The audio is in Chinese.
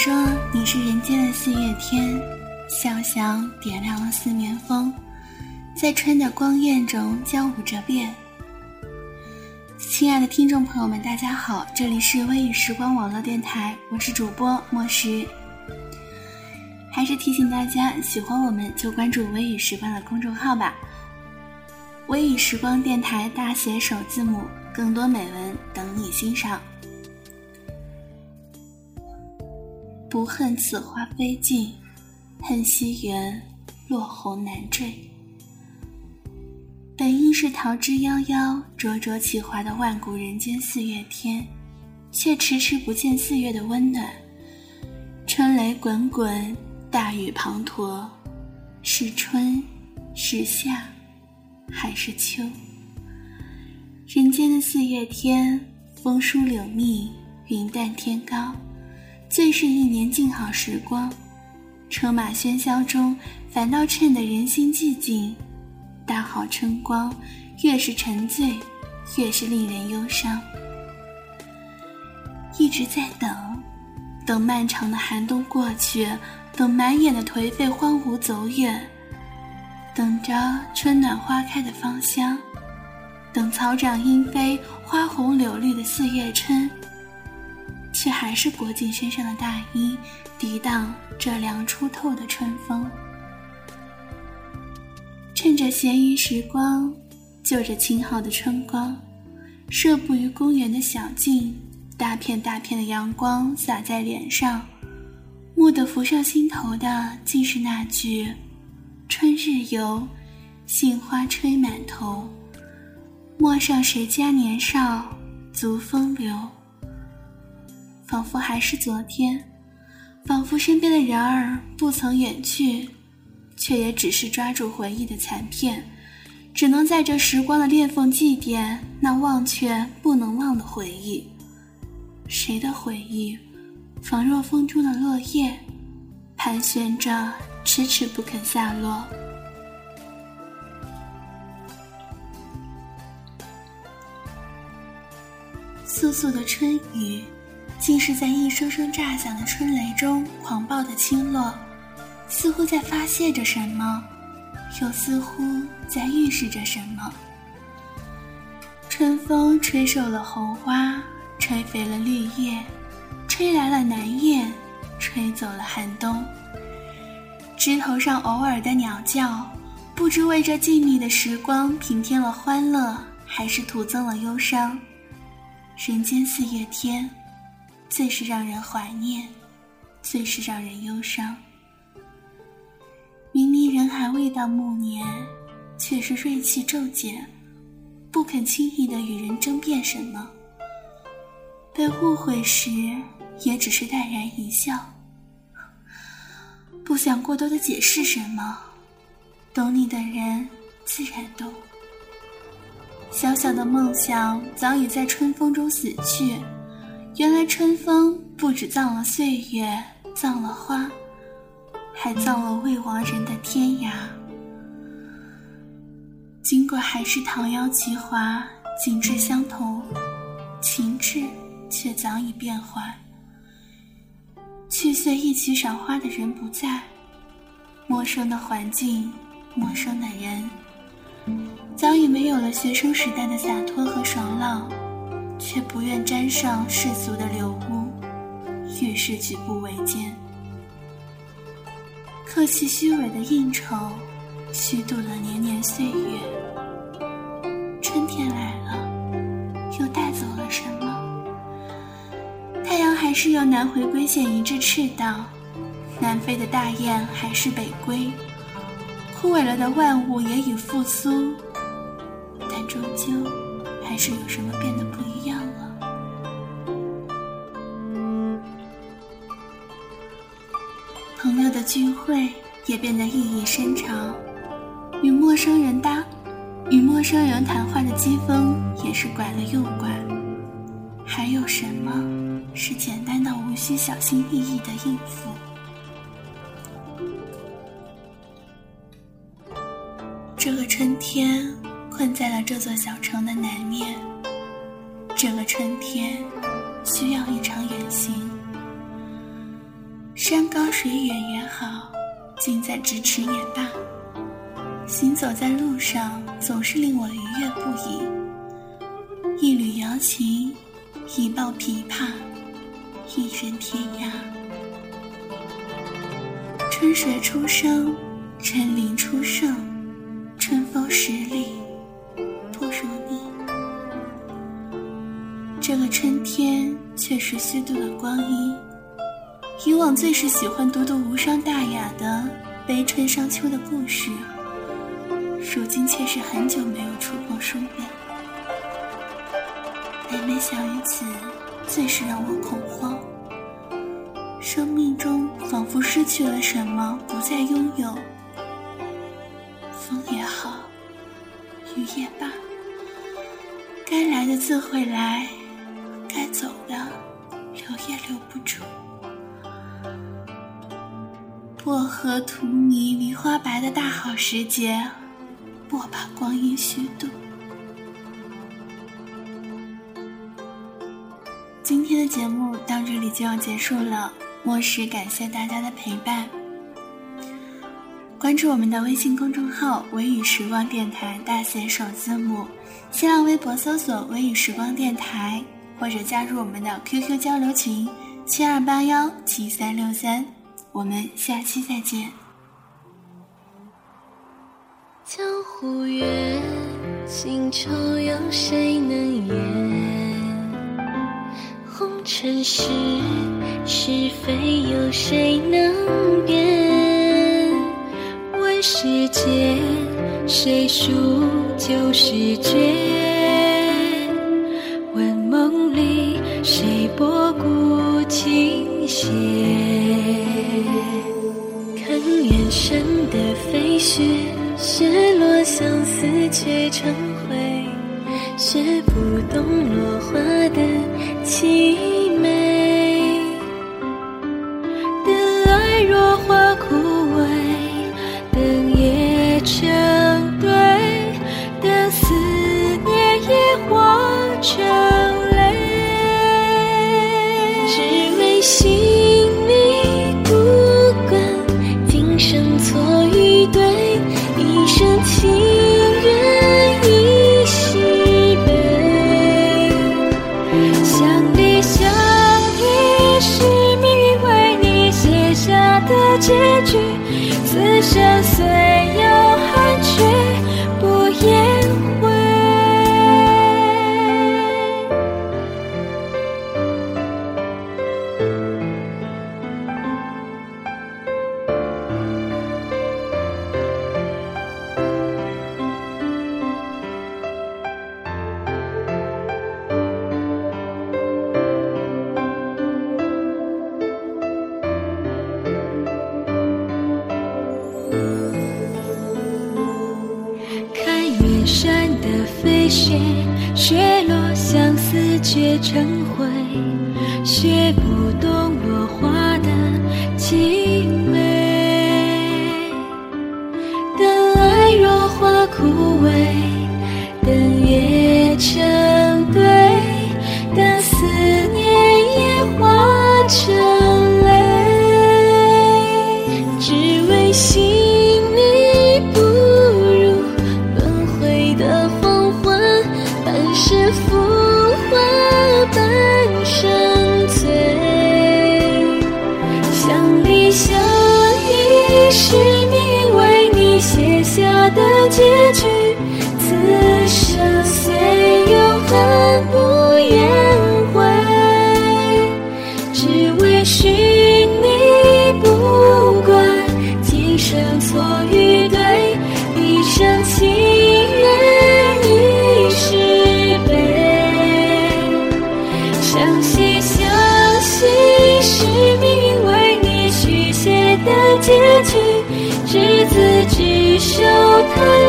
说你是人间的四月天，笑响点亮了四面风，在春的光艳中交舞着变。亲爱的听众朋友们，大家好，这里是微雨时光网络电台，我是主播莫石。还是提醒大家，喜欢我们就关注微雨时光的公众号吧。微雨时光电台大写首字母，更多美文等你欣赏。不恨此花飞尽，恨西园落红难缀。本应是桃之夭夭、灼灼其华的万古人间四月天，却迟迟不见四月的温暖。春雷滚滚，大雨滂沱，是春，是夏，还是秋？人间的四月天，风疏柳密，云淡天高。最是一年静好时光，车马喧嚣中，反倒衬得人心寂静。大好春光，越是沉醉，越是令人忧伤。一直在等，等漫长的寒冬过去，等满眼的颓废荒芜走远，等着春暖花开的芳香，等草长莺飞、花红柳绿的四月春。却还是裹紧身上的大衣，抵挡这凉出透的春风。趁着闲余时光，就着晴好的春光，射步于公园的小径，大片大片的阳光洒在脸上，蓦地浮上心头的，竟是那句“春日游，杏花吹满头，陌上谁家年少，足风流。”仿佛还是昨天，仿佛身边的人儿不曾远去，却也只是抓住回忆的残片，只能在这时光的裂缝祭奠那忘却不能忘的回忆。谁的回忆，仿若风中的落叶，盘旋着，迟迟不肯下落。簌簌的春雨。竟是在一声声炸响的春雷中狂暴的倾落，似乎在发泄着什么，又似乎在预示着什么。春风吹瘦了红花，吹肥了绿叶，吹来了南雁，吹走了寒冬。枝头上偶尔的鸟叫，不知为这静谧的时光平添了欢乐，还是徒增了忧伤。人间四月天。最是让人怀念，最是让人忧伤。明明人还未到暮年，却是锐气骤减，不肯轻易的与人争辩什么。被误会时，也只是淡然一笑，不想过多的解释什么。懂你的人自然懂。小小的梦想早已在春风中死去。原来春风不止葬了岁月，葬了花，还葬了未亡人的天涯。经过海誓桃夭奇华，景致相同，情致却早已变幻。去岁一起赏花的人不在，陌生的环境，陌生的人，早已没有了学生时代的洒脱和爽朗。却不愿沾上世俗的流污，越是举步维艰，客气虚伪的应酬，虚度了年年岁月。春天来了，又带走了什么？太阳还是由南回归线一直赤道，南飞的大雁还是北归，枯萎了的万物也已复苏，但终究还是有什么变得不朋友的聚会也变得意义深长，与陌生人搭，与陌生人谈话的机锋也是拐了又拐。还有什么是简单到无需小心翼翼的应付？这个春天困在了这座小城的南面，这个春天需要一场远行。山高水远也好，近在咫尺也罢，行走在路上总是令我愉悦不已。一缕瑶琴，一抱琵琶，一人天涯。春水初生，春林初盛，春风十里不如你。这个春天却是虚度了光阴。以往最是喜欢读读无伤大雅的《悲春伤秋》的故事，如今却是很久没有触碰书本。每每想于此，最是让我恐慌。生命中仿佛失去了什么，不再拥有。风也好，雨也罢，该来的自会来，该走的留也留不住。薄荷、荼蘼、梨花白的大好时节，莫把光阴虚度。今天的节目到这里就要结束了。末时感谢大家的陪伴，关注我们的微信公众号“微雨时光电台”大写首字母，新浪微博搜索“微雨时光电台”，或者加入我们的 QQ 交流群七二八幺七三六三，我们下期再见。江湖远，情愁有谁能言？红尘事。是非有谁能辨？问世间谁输就是绝？真的飞雪，雪落相思却成灰，雪不懂落花的情凄。雪，雪落相思却成灰，雪不懂落花的凄美。等爱若花枯萎，等夜成是浮华半生醉，相离相依是你为你写下的结局，此生虽有恨不言悔，只为寻。结局至此只手叹